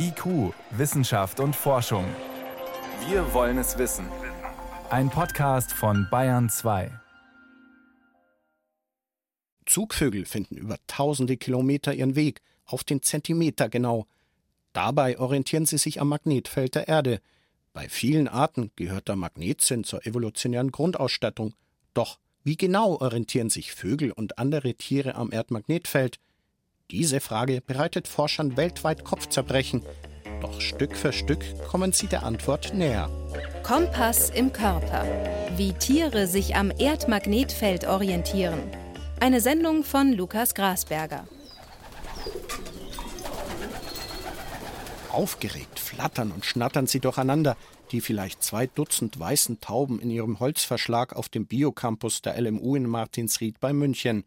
IQ, Wissenschaft und Forschung. Wir wollen es wissen. Ein Podcast von Bayern 2. Zugvögel finden über tausende Kilometer ihren Weg, auf den Zentimeter genau. Dabei orientieren sie sich am Magnetfeld der Erde. Bei vielen Arten gehört der Magnetsinn zur evolutionären Grundausstattung. Doch wie genau orientieren sich Vögel und andere Tiere am Erdmagnetfeld? Diese Frage bereitet Forschern weltweit Kopfzerbrechen. Doch Stück für Stück kommen sie der Antwort näher. Kompass im Körper. Wie Tiere sich am Erdmagnetfeld orientieren. Eine Sendung von Lukas Grasberger. Aufgeregt flattern und schnattern sie durcheinander, die vielleicht zwei Dutzend weißen Tauben in ihrem Holzverschlag auf dem Biocampus der LMU in Martinsried bei München.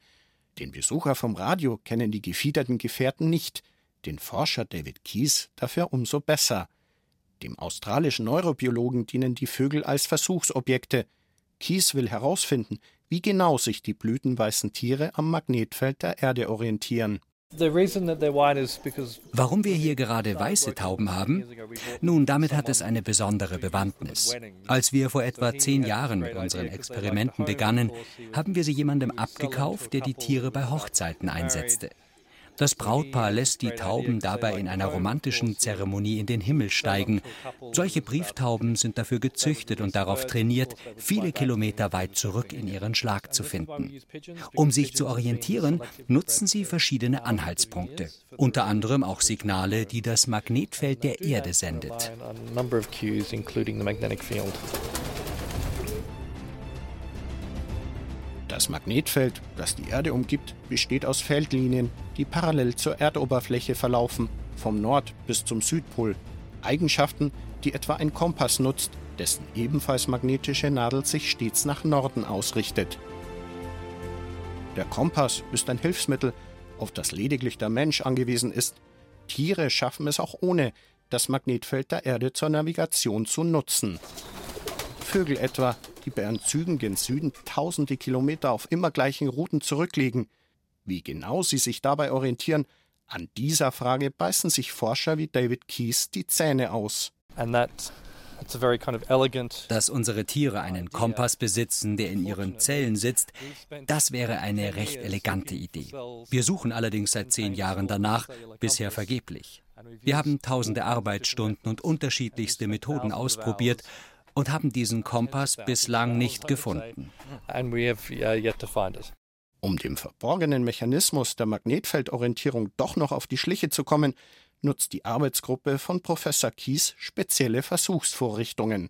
Den Besucher vom Radio kennen die gefiederten Gefährten nicht, den Forscher David Keyes dafür umso besser. Dem australischen Neurobiologen dienen die Vögel als Versuchsobjekte. Keyes will herausfinden, wie genau sich die blütenweißen Tiere am Magnetfeld der Erde orientieren. Warum wir hier gerade weiße Tauben haben? Nun, damit hat es eine besondere Bewandtnis. Als wir vor etwa zehn Jahren mit unseren Experimenten begannen, haben wir sie jemandem abgekauft, der die Tiere bei Hochzeiten einsetzte. Das Brautpaar lässt die Tauben dabei in einer romantischen Zeremonie in den Himmel steigen. Solche Brieftauben sind dafür gezüchtet und darauf trainiert, viele Kilometer weit zurück in ihren Schlag zu finden. Um sich zu orientieren, nutzen sie verschiedene Anhaltspunkte, unter anderem auch Signale, die das Magnetfeld der Erde sendet. Das Magnetfeld, das die Erde umgibt, besteht aus Feldlinien, die parallel zur Erdoberfläche verlaufen, vom Nord- bis zum Südpol. Eigenschaften, die etwa ein Kompass nutzt, dessen ebenfalls magnetische Nadel sich stets nach Norden ausrichtet. Der Kompass ist ein Hilfsmittel, auf das lediglich der Mensch angewiesen ist. Tiere schaffen es auch ohne, das Magnetfeld der Erde zur Navigation zu nutzen. Vögel etwa, die bei ihren Zügen gen Süden tausende Kilometer auf immer gleichen Routen zurücklegen. Wie genau sie sich dabei orientieren, an dieser Frage beißen sich Forscher wie David Keyes die Zähne aus. Dass unsere Tiere einen Kompass besitzen, der in ihren Zellen sitzt, das wäre eine recht elegante Idee. Wir suchen allerdings seit zehn Jahren danach, bisher vergeblich. Wir haben tausende Arbeitsstunden und unterschiedlichste Methoden ausprobiert und haben diesen Kompass bislang nicht gefunden. Um dem verborgenen Mechanismus der Magnetfeldorientierung doch noch auf die Schliche zu kommen, nutzt die Arbeitsgruppe von Professor Kies spezielle Versuchsvorrichtungen.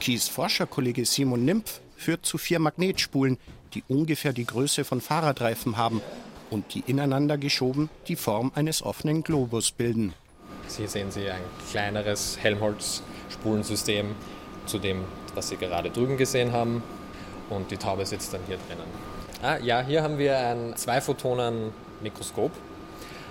Kies Forscherkollege Simon Nimpf führt zu vier Magnetspulen, die ungefähr die Größe von Fahrradreifen haben und die ineinander geschoben die Form eines offenen Globus bilden. Hier sehen Sie ein kleineres Helmholtz-Spulensystem zu dem, was Sie gerade drüben gesehen haben. Und die Taube sitzt dann hier drinnen. Ah, ja, hier haben wir ein Zwei-Photonen-Mikroskop,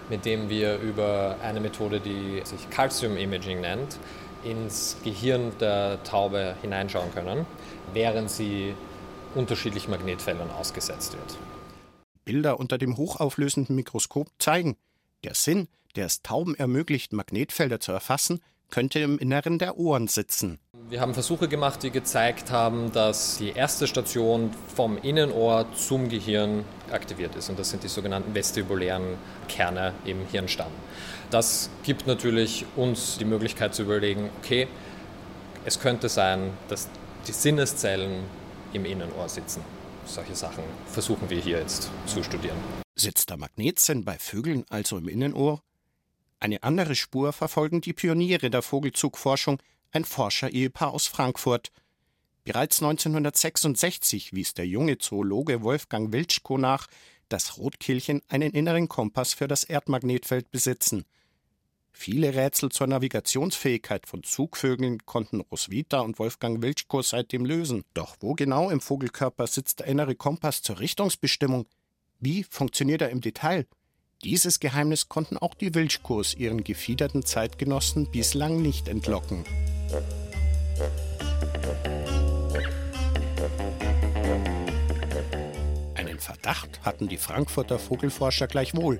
mit dem wir über eine Methode, die sich Calcium Imaging nennt, ins Gehirn der Taube hineinschauen können, während sie unterschiedlichen Magnetfeldern ausgesetzt wird. Bilder unter dem hochauflösenden Mikroskop zeigen, der Sinn, der es Tauben ermöglicht, Magnetfelder zu erfassen, könnte im Inneren der Ohren sitzen. Wir haben Versuche gemacht, die gezeigt haben, dass die erste Station vom Innenohr zum Gehirn aktiviert ist. Und das sind die sogenannten vestibulären Kerne im Hirnstamm. Das gibt natürlich uns die Möglichkeit zu überlegen, okay, es könnte sein, dass die Sinneszellen im Innenohr sitzen. Solche Sachen versuchen wir hier jetzt zu studieren. Sitzt der Magnetsinn bei Vögeln also im Innenohr? Eine andere Spur verfolgen die Pioniere der Vogelzugforschung, ein Forscherehepaar aus Frankfurt. Bereits 1966 wies der junge Zoologe Wolfgang Wiltschko nach, dass Rotkehlchen einen inneren Kompass für das Erdmagnetfeld besitzen. Viele Rätsel zur Navigationsfähigkeit von Zugvögeln konnten Roswitha und Wolfgang Wiltschko seitdem lösen. Doch wo genau im Vogelkörper sitzt der innere Kompass zur Richtungsbestimmung? Wie funktioniert er im Detail? Dieses Geheimnis konnten auch die Wilschkos ihren gefiederten Zeitgenossen bislang nicht entlocken. Einen Verdacht hatten die Frankfurter Vogelforscher gleichwohl.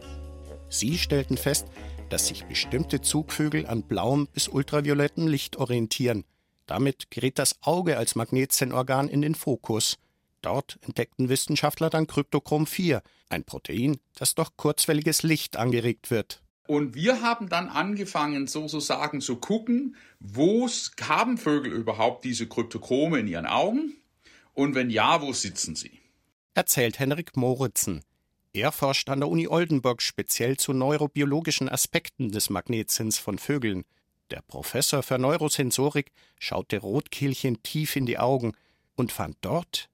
Sie stellten fest, dass sich bestimmte Zugvögel an blauem bis ultraviolettem Licht orientieren. Damit gerät das Auge als Magnetsennorgan in den Fokus. Dort entdeckten Wissenschaftler dann Kryptochrom 4, ein Protein, das durch kurzwelliges Licht angeregt wird. Und wir haben dann angefangen, sozusagen zu gucken, wo haben Vögel überhaupt diese Kryptochrome in ihren Augen? Und wenn ja, wo sitzen sie? Erzählt Henrik Moritzen. Er forscht an der Uni Oldenburg speziell zu neurobiologischen Aspekten des Magnetsinns von Vögeln. Der Professor für Neurosensorik schaute Rotkehlchen tief in die Augen und fand dort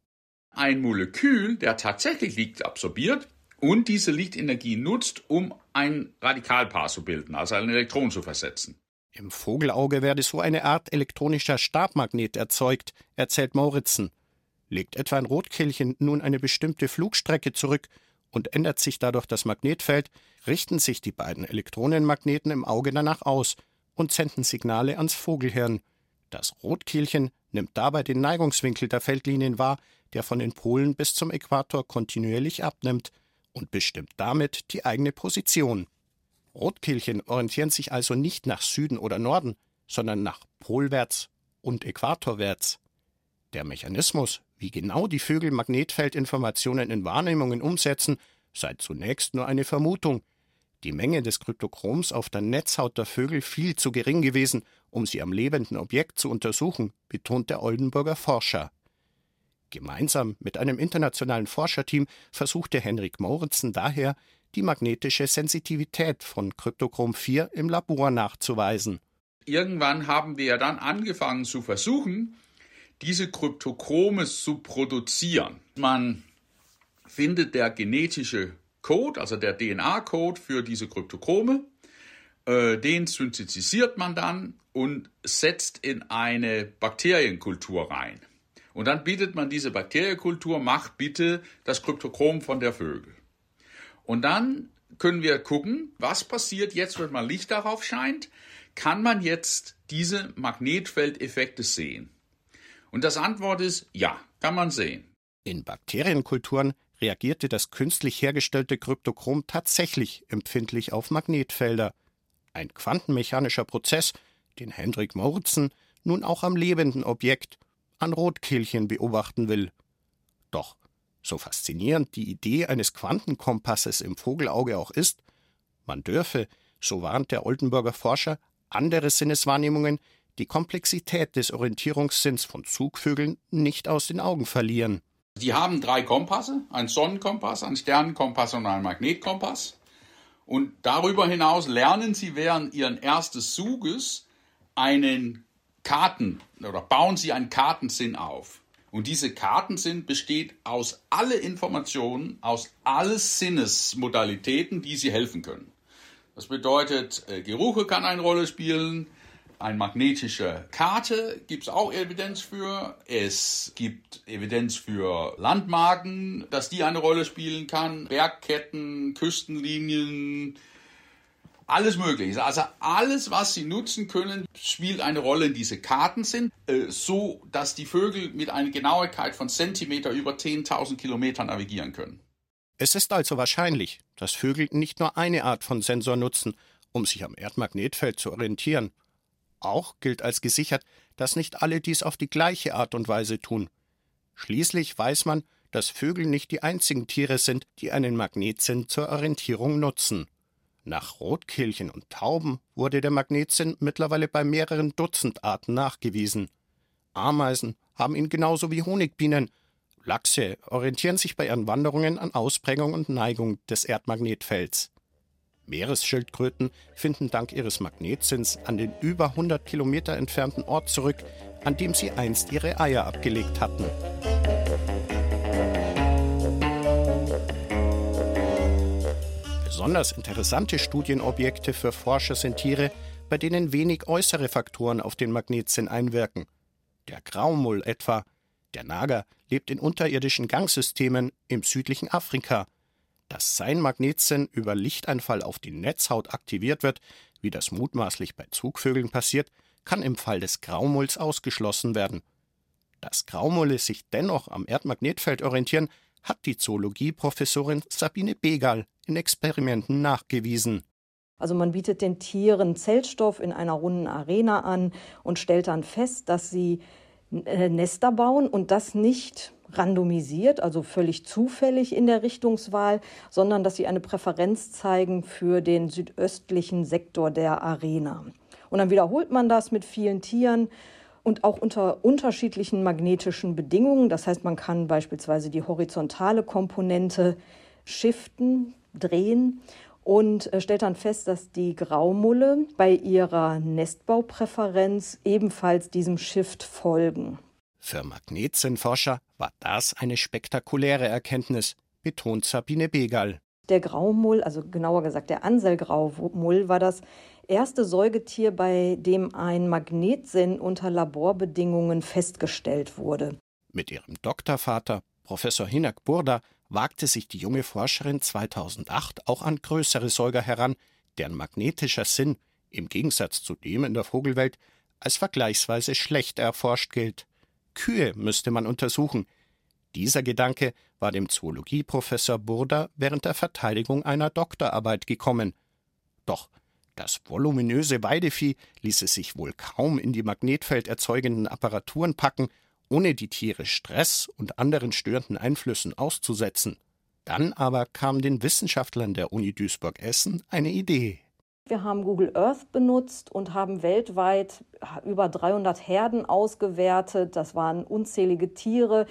ein Molekül, der tatsächlich Licht absorbiert und diese Lichtenergie nutzt, um ein Radikalpaar zu bilden, also ein Elektron zu versetzen. Im Vogelauge werde so eine Art elektronischer Stabmagnet erzeugt, erzählt Mauritzen. Legt etwa ein Rotkehlchen nun eine bestimmte Flugstrecke zurück und ändert sich dadurch das Magnetfeld, richten sich die beiden Elektronenmagneten im Auge danach aus und senden Signale ans Vogelhirn. Das Rotkehlchen nimmt dabei den Neigungswinkel der Feldlinien wahr, der von den Polen bis zum Äquator kontinuierlich abnimmt und bestimmt damit die eigene Position. Rotkehlchen orientieren sich also nicht nach Süden oder Norden, sondern nach Polwärts und Äquatorwärts. Der Mechanismus, wie genau die Vögel Magnetfeldinformationen in Wahrnehmungen umsetzen, sei zunächst nur eine Vermutung. Die Menge des Kryptochroms auf der Netzhaut der Vögel viel zu gering gewesen, um sie am lebenden Objekt zu untersuchen, betont der Oldenburger Forscher. Gemeinsam mit einem internationalen Forscherteam versuchte Henrik Moritzen daher, die magnetische Sensitivität von Kryptochrom 4 im Labor nachzuweisen. Irgendwann haben wir dann angefangen zu versuchen, diese Kryptochrome zu produzieren. Man findet der genetische Code, also der DNA-Code für diese Kryptochrome, äh, den synthetisiert man dann und setzt in eine Bakterienkultur rein. Und dann bietet man diese Bakterienkultur, mach bitte das Kryptochrom von der Vögel. Und dann können wir gucken, was passiert jetzt, wenn man Licht darauf scheint. Kann man jetzt diese Magnetfeldeffekte sehen? Und das Antwort ist ja, kann man sehen. In Bakterienkulturen reagierte das künstlich hergestellte Kryptochrom tatsächlich empfindlich auf Magnetfelder. Ein quantenmechanischer Prozess, den Hendrik Moritzen nun auch am lebenden Objekt an Rotkehlchen beobachten will. Doch, so faszinierend die Idee eines Quantenkompasses im Vogelauge auch ist, man dürfe, so warnt der Oldenburger Forscher, andere Sinneswahrnehmungen die Komplexität des Orientierungssinns von Zugvögeln nicht aus den Augen verlieren. Die haben drei Kompasse, einen Sonnenkompass, einen Sternenkompass und einen Magnetkompass. Und darüber hinaus lernen sie während ihren ersten Zuges einen Karten oder bauen sie einen Kartensinn auf. Und diese Kartensinn besteht aus alle Informationen, aus alle Sinnesmodalitäten, die sie helfen können. Das bedeutet, äh, Geruche kann eine Rolle spielen, eine magnetische Karte gibt es auch Evidenz für. Es gibt Evidenz für Landmarken, dass die eine Rolle spielen kann. Bergketten, Küstenlinien, alles Mögliche. Also alles, was sie nutzen können, spielt eine Rolle in diese Karten sind, äh, so dass die Vögel mit einer Genauigkeit von Zentimeter über 10.000 Kilometer navigieren können. Es ist also wahrscheinlich, dass Vögel nicht nur eine Art von Sensor nutzen, um sich am Erdmagnetfeld zu orientieren. Auch gilt als gesichert, dass nicht alle dies auf die gleiche Art und Weise tun. Schließlich weiß man, dass Vögel nicht die einzigen Tiere sind, die einen Magnetsinn zur Orientierung nutzen. Nach Rotkehlchen und Tauben wurde der Magnetsinn mittlerweile bei mehreren Dutzend Arten nachgewiesen. Ameisen haben ihn genauso wie Honigbienen. Lachse orientieren sich bei ihren Wanderungen an Ausprägung und Neigung des Erdmagnetfelds. Meeresschildkröten finden dank ihres Magnetsinns an den über 100 Kilometer entfernten Ort zurück, an dem sie einst ihre Eier abgelegt hatten. Besonders interessante Studienobjekte für Forscher sind Tiere, bei denen wenig äußere Faktoren auf den Magnetsinn einwirken. Der Graumull etwa. Der Nager lebt in unterirdischen Gangsystemen im südlichen Afrika. Dass sein Magnetsinn über Lichteinfall auf die Netzhaut aktiviert wird, wie das mutmaßlich bei Zugvögeln passiert, kann im Fall des Graumulls ausgeschlossen werden. Dass Graumulle sich dennoch am Erdmagnetfeld orientieren, hat die Zoologieprofessorin Sabine Begal in Experimenten nachgewiesen. Also man bietet den Tieren Zellstoff in einer runden Arena an und stellt dann fest, dass sie äh, Nester bauen und das nicht randomisiert, also völlig zufällig in der Richtungswahl, sondern dass sie eine Präferenz zeigen für den südöstlichen Sektor der Arena. Und dann wiederholt man das mit vielen Tieren und auch unter unterschiedlichen magnetischen Bedingungen. Das heißt, man kann beispielsweise die horizontale Komponente shiften, drehen und äh, stellt dann fest, dass die Graumulle bei ihrer Nestbaupräferenz ebenfalls diesem Shift folgen. Für Magnetsinnforscher war das eine spektakuläre Erkenntnis, betont Sabine Begal. Der Graumull, also genauer gesagt der Anselgraumull, war das erste Säugetier, bei dem ein Magnetsinn unter Laborbedingungen festgestellt wurde. Mit ihrem Doktorvater, Professor Hinak Burda, wagte sich die junge Forscherin 2008 auch an größere Säuger heran, deren magnetischer Sinn, im Gegensatz zu dem in der Vogelwelt, als vergleichsweise schlecht erforscht gilt. Kühe müsste man untersuchen. Dieser Gedanke war dem Zoologieprofessor Burda während der Verteidigung einer Doktorarbeit gekommen. Doch das voluminöse Weidevieh ließe sich wohl kaum in die magnetfelderzeugenden Apparaturen packen ohne die Tiere Stress und anderen störenden Einflüssen auszusetzen. Dann aber kam den Wissenschaftlern der Uni Duisburg-Essen eine Idee. Wir haben Google Earth benutzt und haben weltweit über 300 Herden ausgewertet. Das waren unzählige Tiere.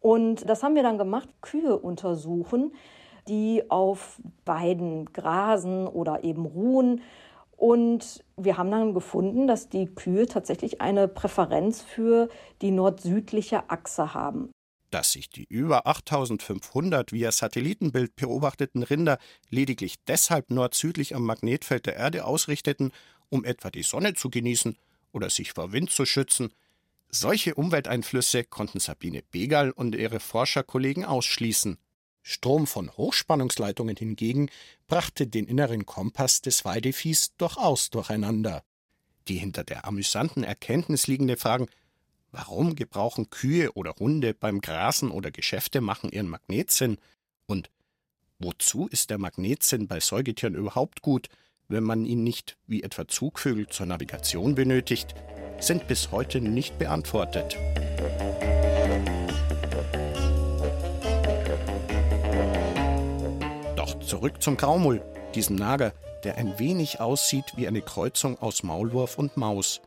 Und das haben wir dann gemacht, Kühe untersuchen, die auf Weiden grasen oder eben ruhen und wir haben dann gefunden, dass die Kühe tatsächlich eine Präferenz für die nord-südliche Achse haben. Dass sich die über 8500 via Satellitenbild beobachteten Rinder lediglich deshalb nord-südlich am Magnetfeld der Erde ausrichteten, um etwa die Sonne zu genießen oder sich vor Wind zu schützen, solche Umwelteinflüsse konnten Sabine Begal und ihre Forscherkollegen ausschließen. Strom von Hochspannungsleitungen hingegen brachte den inneren Kompass des Weideviehs durchaus durcheinander. Die hinter der amüsanten Erkenntnis liegende Fragen Warum gebrauchen Kühe oder Hunde beim Grasen oder Geschäfte machen ihren Magnetsinn? Und wozu ist der Magnetsinn bei Säugetieren überhaupt gut, wenn man ihn nicht, wie etwa Zugvögel, zur Navigation benötigt, sind bis heute nicht beantwortet. Zurück zum Graumull, diesem Nager, der ein wenig aussieht wie eine Kreuzung aus Maulwurf und Maus.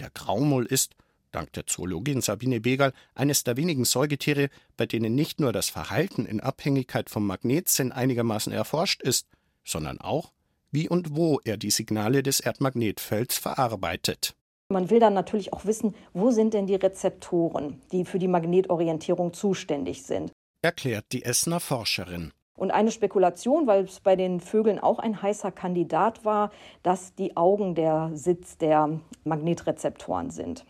Der Graumull ist, dank der Zoologin Sabine Begal, eines der wenigen Säugetiere, bei denen nicht nur das Verhalten in Abhängigkeit vom Magnetsinn einigermaßen erforscht ist, sondern auch, wie und wo er die Signale des Erdmagnetfelds verarbeitet. Man will dann natürlich auch wissen, wo sind denn die Rezeptoren, die für die Magnetorientierung zuständig sind. Erklärt die Essener Forscherin. Und eine Spekulation, weil es bei den Vögeln auch ein heißer Kandidat war, dass die Augen der Sitz der Magnetrezeptoren sind.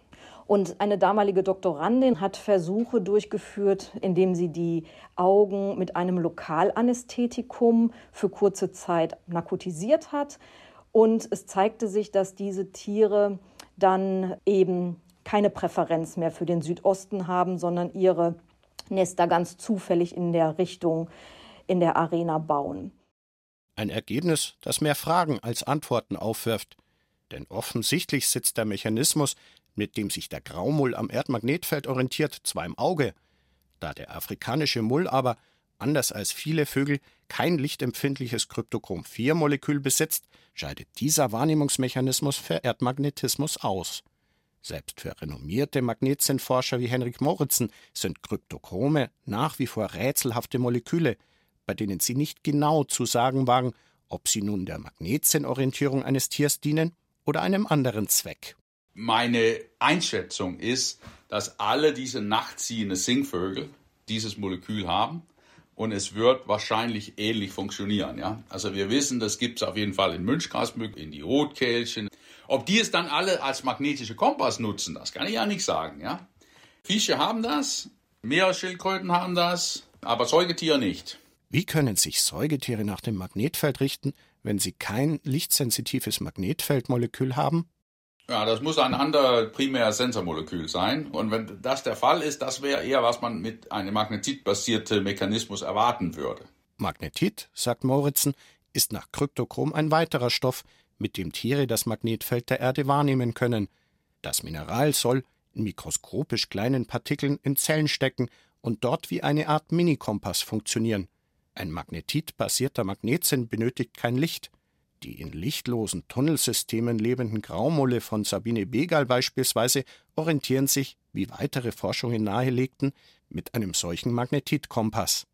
Und eine damalige Doktorandin hat Versuche durchgeführt, indem sie die Augen mit einem Lokalanästhetikum für kurze Zeit narkotisiert hat. Und es zeigte sich, dass diese Tiere dann eben keine Präferenz mehr für den Südosten haben, sondern ihre Nester ganz zufällig in der Richtung in der Arena bauen. Ein Ergebnis, das mehr Fragen als Antworten aufwirft. Denn offensichtlich sitzt der Mechanismus, mit dem sich der Graumull am Erdmagnetfeld orientiert, zwar im Auge. Da der afrikanische Mull aber, anders als viele Vögel, kein lichtempfindliches Kryptochrom-4-Molekül besitzt, scheidet dieser Wahrnehmungsmechanismus für Erdmagnetismus aus. Selbst für renommierte Magnetsinnforscher wie Henrik Moritzen sind Kryptochrome nach wie vor rätselhafte Moleküle, bei denen sie nicht genau zu sagen wagen, ob sie nun der Magnetzinnorientierung eines Tiers dienen oder einem anderen Zweck. Meine Einschätzung ist, dass alle diese nachtziehenden Singvögel dieses Molekül haben und es wird wahrscheinlich ähnlich funktionieren. Ja? Also wir wissen, das gibt es auf jeden Fall in Münchgrasmücken, in die Rotkehlchen. Ob die es dann alle als magnetische Kompass nutzen, das kann ich ja nicht sagen. Ja? Fische haben das, Meeresschildkröten haben das, aber Säugetiere nicht. Wie können sich Säugetiere nach dem Magnetfeld richten, wenn sie kein lichtsensitives Magnetfeldmolekül haben? Ja, das muss ein anderer primärer Sensormolekül sein. Und wenn das der Fall ist, das wäre eher, was man mit einem magnetitbasierten Mechanismus erwarten würde. Magnetit, sagt Moritzen, ist nach Kryptochrom ein weiterer Stoff, mit dem Tiere das Magnetfeld der Erde wahrnehmen können. Das Mineral soll in mikroskopisch kleinen Partikeln in Zellen stecken und dort wie eine Art Minikompass funktionieren. Ein magnetitbasierter Magnetsinn benötigt kein Licht. Die in lichtlosen Tunnelsystemen lebenden Graumulle von Sabine Begal beispielsweise orientieren sich, wie weitere Forschungen nahelegten, mit einem solchen Magnetitkompass.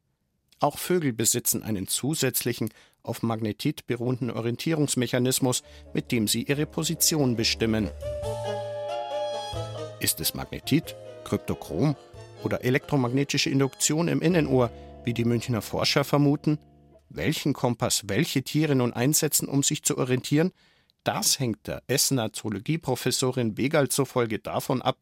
Auch Vögel besitzen einen zusätzlichen, auf Magnetit beruhenden Orientierungsmechanismus, mit dem sie ihre Position bestimmen. Ist es Magnetit, Kryptochrom oder elektromagnetische Induktion im Innenohr, wie die Münchner Forscher vermuten? Welchen Kompass welche Tiere nun einsetzen, um sich zu orientieren, das hängt der Essener Zoologieprofessorin Begal zufolge davon ab,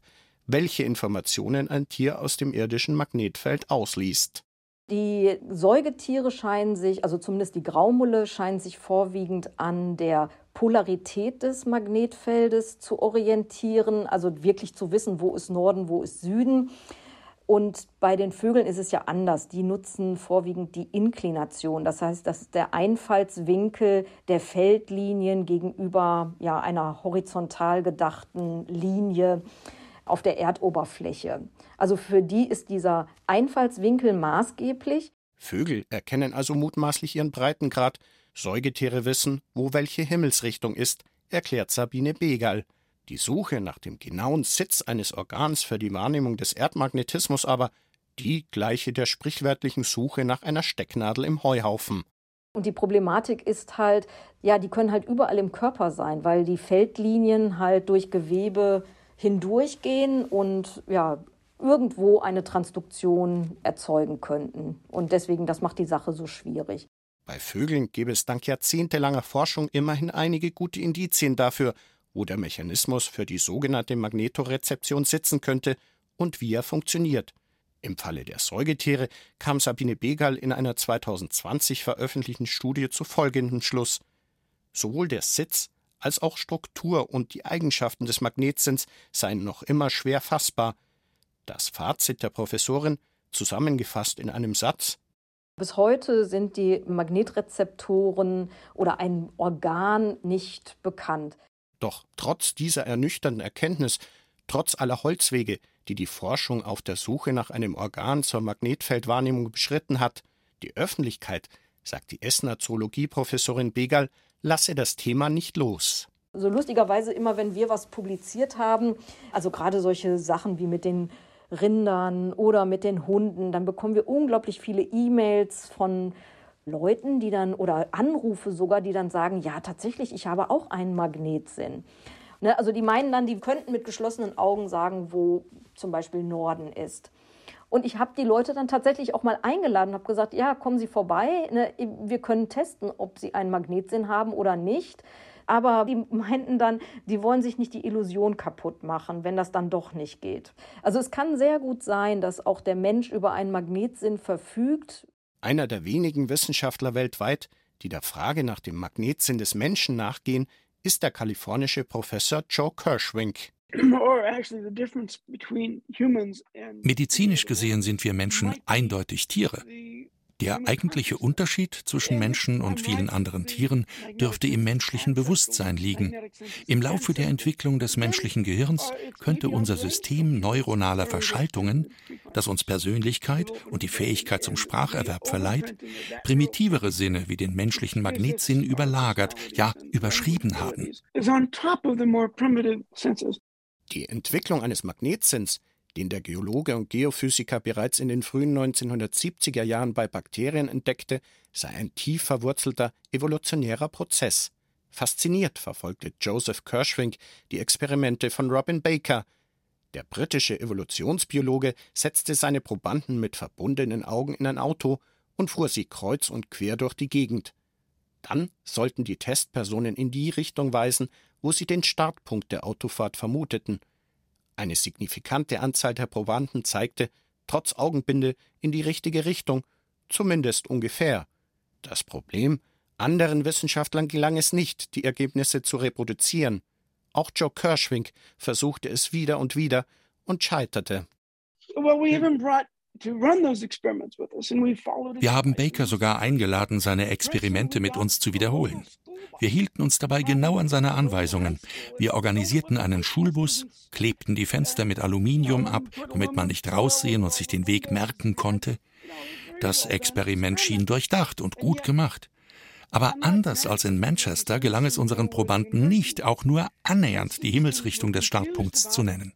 welche Informationen ein Tier aus dem irdischen Magnetfeld ausliest. Die Säugetiere scheinen sich, also zumindest die Graumulle, scheinen sich vorwiegend an der Polarität des Magnetfeldes zu orientieren, also wirklich zu wissen, wo ist Norden, wo ist Süden. Und bei den Vögeln ist es ja anders. Die nutzen vorwiegend die Inklination. Das heißt, das ist der Einfallswinkel der Feldlinien gegenüber ja, einer horizontal gedachten Linie auf der Erdoberfläche. Also für die ist dieser Einfallswinkel maßgeblich. Vögel erkennen also mutmaßlich ihren Breitengrad. Säugetiere wissen, wo welche Himmelsrichtung ist, erklärt Sabine Begal. Die Suche nach dem genauen Sitz eines Organs für die Wahrnehmung des Erdmagnetismus aber, die gleiche der sprichwörtlichen Suche nach einer Stecknadel im Heuhaufen. Und die Problematik ist halt, ja, die können halt überall im Körper sein, weil die Feldlinien halt durch Gewebe hindurchgehen und ja, irgendwo eine Transduktion erzeugen könnten. Und deswegen, das macht die Sache so schwierig. Bei Vögeln gäbe es dank jahrzehntelanger Forschung immerhin einige gute Indizien dafür, wo der Mechanismus für die sogenannte Magnetorezeption sitzen könnte und wie er funktioniert. Im Falle der Säugetiere kam Sabine Begal in einer 2020 veröffentlichten Studie zu folgendem Schluss. Sowohl der Sitz als auch Struktur und die Eigenschaften des Magnetsinns seien noch immer schwer fassbar. Das Fazit der Professorin, zusammengefasst in einem Satz bis heute sind die Magnetrezeptoren oder ein Organ nicht bekannt. Doch trotz dieser ernüchternden Erkenntnis, trotz aller Holzwege, die die Forschung auf der Suche nach einem Organ zur Magnetfeldwahrnehmung beschritten hat, die Öffentlichkeit, sagt die Essener Zoologieprofessorin Begal, lasse das Thema nicht los. So lustigerweise immer, wenn wir was publiziert haben, also gerade solche Sachen wie mit den Rindern oder mit den Hunden, dann bekommen wir unglaublich viele E-Mails von Leuten, die dann oder Anrufe sogar, die dann sagen, ja, tatsächlich, ich habe auch einen Magnetsinn. Ne, also die meinen dann, die könnten mit geschlossenen Augen sagen, wo zum Beispiel Norden ist. Und ich habe die Leute dann tatsächlich auch mal eingeladen habe gesagt, ja, kommen Sie vorbei, ne, wir können testen, ob Sie einen Magnetsinn haben oder nicht. Aber die meinten dann, die wollen sich nicht die Illusion kaputt machen, wenn das dann doch nicht geht. Also es kann sehr gut sein, dass auch der Mensch über einen Magnetsinn verfügt, einer der wenigen Wissenschaftler weltweit, die der Frage nach dem Magnetsinn des Menschen nachgehen, ist der kalifornische Professor Joe Kirschwink. Medizinisch gesehen sind wir Menschen eindeutig Tiere. Der eigentliche Unterschied zwischen Menschen und vielen anderen Tieren dürfte im menschlichen Bewusstsein liegen. Im Laufe der Entwicklung des menschlichen Gehirns könnte unser System neuronaler Verschaltungen, das uns Persönlichkeit und die Fähigkeit zum Spracherwerb verleiht, primitivere Sinne wie den menschlichen Magnetsinn überlagert, ja überschrieben haben. Die Entwicklung eines Magnetsinns den der Geologe und Geophysiker bereits in den frühen 1970er Jahren bei Bakterien entdeckte, sei ein tief verwurzelter evolutionärer Prozess. Fasziniert verfolgte Joseph Kirschwink die Experimente von Robin Baker. Der britische Evolutionsbiologe setzte seine Probanden mit verbundenen Augen in ein Auto und fuhr sie kreuz und quer durch die Gegend. Dann sollten die Testpersonen in die Richtung weisen, wo sie den Startpunkt der Autofahrt vermuteten – eine signifikante Anzahl der Probanden zeigte, trotz Augenbinde, in die richtige Richtung, zumindest ungefähr. Das Problem, anderen Wissenschaftlern gelang es nicht, die Ergebnisse zu reproduzieren. Auch Joe Kirschwink versuchte es wieder und wieder und scheiterte. Wir haben Baker sogar eingeladen, seine Experimente mit uns zu wiederholen. Wir hielten uns dabei genau an seine Anweisungen. Wir organisierten einen Schulbus, klebten die Fenster mit Aluminium ab, damit man nicht raussehen und sich den Weg merken konnte. Das Experiment schien durchdacht und gut gemacht. Aber anders als in Manchester gelang es unseren Probanden nicht, auch nur annähernd die Himmelsrichtung des Startpunkts zu nennen.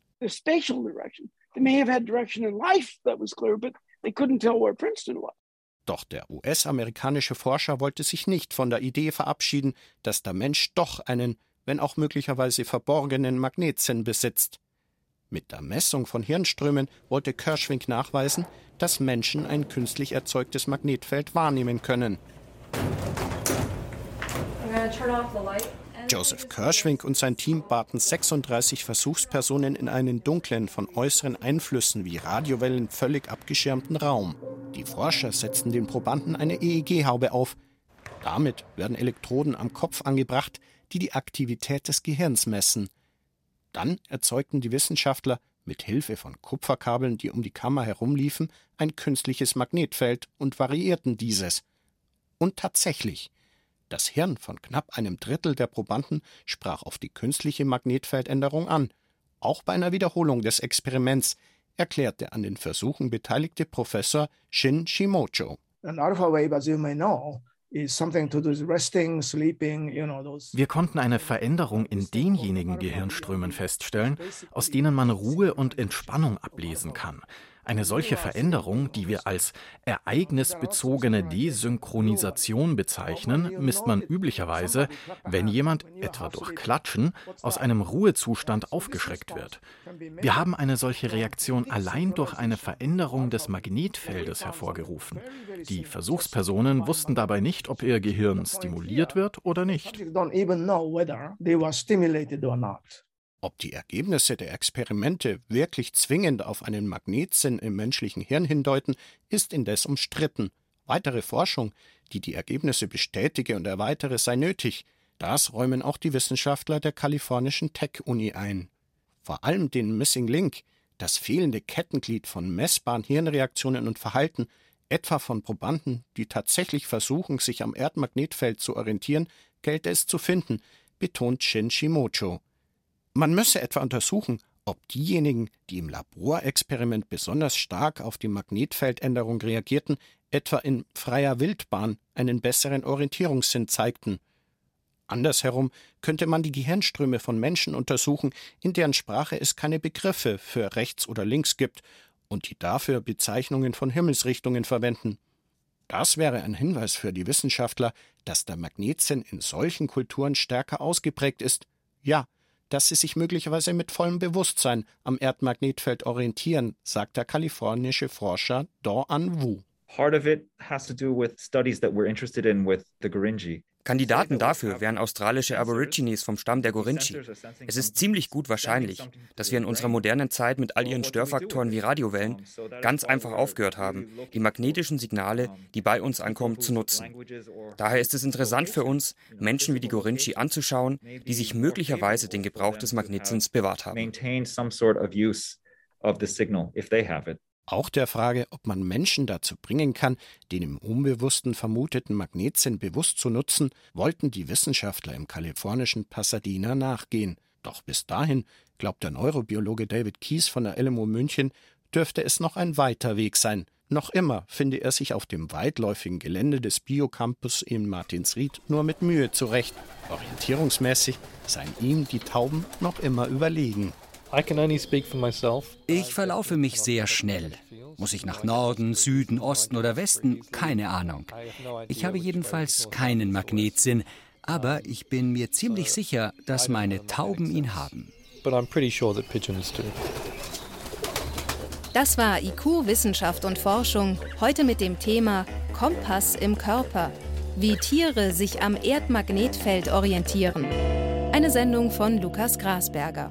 Doch der US-amerikanische Forscher wollte sich nicht von der Idee verabschieden, dass der Mensch doch einen, wenn auch möglicherweise verborgenen Magnetsinn besitzt. Mit der Messung von Hirnströmen wollte Kirschwink nachweisen, dass Menschen ein künstlich erzeugtes Magnetfeld wahrnehmen können. Joseph Kirschwink und sein Team baten 36 Versuchspersonen in einen dunklen, von äußeren Einflüssen wie Radiowellen völlig abgeschirmten Raum. Die Forscher setzten den Probanden eine EEG-Haube auf. Damit werden Elektroden am Kopf angebracht, die die Aktivität des Gehirns messen. Dann erzeugten die Wissenschaftler mit Hilfe von Kupferkabeln, die um die Kammer herumliefen, ein künstliches Magnetfeld und variierten dieses. Und tatsächlich, das Hirn von knapp einem Drittel der Probanden sprach auf die künstliche Magnetfeldänderung an. Auch bei einer Wiederholung des Experiments, erklärte an den Versuchen beteiligte Professor Shin Shimocho. Wir konnten eine Veränderung in denjenigen Gehirnströmen feststellen, aus denen man Ruhe und Entspannung ablesen kann. Eine solche Veränderung, die wir als ereignisbezogene Desynchronisation bezeichnen, misst man üblicherweise, wenn jemand, etwa durch Klatschen, aus einem Ruhezustand aufgeschreckt wird. Wir haben eine solche Reaktion allein durch eine Veränderung des Magnetfeldes hervorgerufen. Die Versuchspersonen wussten dabei nicht, ob ihr Gehirn stimuliert wird oder nicht. Ob die Ergebnisse der Experimente wirklich zwingend auf einen Magnetsinn im menschlichen Hirn hindeuten, ist indes umstritten. Weitere Forschung, die die Ergebnisse bestätige und erweitere, sei nötig. Das räumen auch die Wissenschaftler der kalifornischen Tech-Uni ein. Vor allem den Missing Link, das fehlende Kettenglied von messbaren Hirnreaktionen und Verhalten, etwa von Probanden, die tatsächlich versuchen, sich am Erdmagnetfeld zu orientieren, gelte es zu finden, betont Shin Shimocho. Man müsse etwa untersuchen, ob diejenigen, die im Laborexperiment besonders stark auf die Magnetfeldänderung reagierten, etwa in freier Wildbahn einen besseren Orientierungssinn zeigten. Andersherum könnte man die Gehirnströme von Menschen untersuchen, in deren Sprache es keine Begriffe für rechts oder links gibt und die dafür Bezeichnungen von Himmelsrichtungen verwenden. Das wäre ein Hinweis für die Wissenschaftler, dass der Magnetsinn in solchen Kulturen stärker ausgeprägt ist. Ja, dass sie sich möglicherweise mit vollem Bewusstsein am Erdmagnetfeld orientieren, sagt der kalifornische Forscher Do-An Wu. Part of it has to do with studies that we're interested in with the Gurindji. Kandidaten dafür wären australische Aborigines vom Stamm der Gorinchi. Es ist ziemlich gut wahrscheinlich, dass wir in unserer modernen Zeit mit all ihren Störfaktoren wie Radiowellen ganz einfach aufgehört haben, die magnetischen Signale, die bei uns ankommen, zu nutzen. Daher ist es interessant für uns, Menschen wie die Gorinchi anzuschauen, die sich möglicherweise den Gebrauch des Magnetsinns bewahrt haben. Auch der Frage, ob man Menschen dazu bringen kann, den im Unbewussten vermuteten Magnetsinn bewusst zu nutzen, wollten die Wissenschaftler im kalifornischen Pasadena nachgehen. Doch bis dahin, glaubt der Neurobiologe David Kies von der LMU München, dürfte es noch ein weiter Weg sein. Noch immer finde er sich auf dem weitläufigen Gelände des Biocampus in Martinsried nur mit Mühe zurecht. Orientierungsmäßig seien ihm die Tauben noch immer überlegen. Ich verlaufe mich sehr schnell. Muss ich nach Norden, Süden, Osten oder Westen? Keine Ahnung. Ich habe jedenfalls keinen Magnetsinn, aber ich bin mir ziemlich sicher, dass meine Tauben ihn haben. Das war IQ Wissenschaft und Forschung, heute mit dem Thema Kompass im Körper, wie Tiere sich am Erdmagnetfeld orientieren. Eine Sendung von Lukas Grasberger.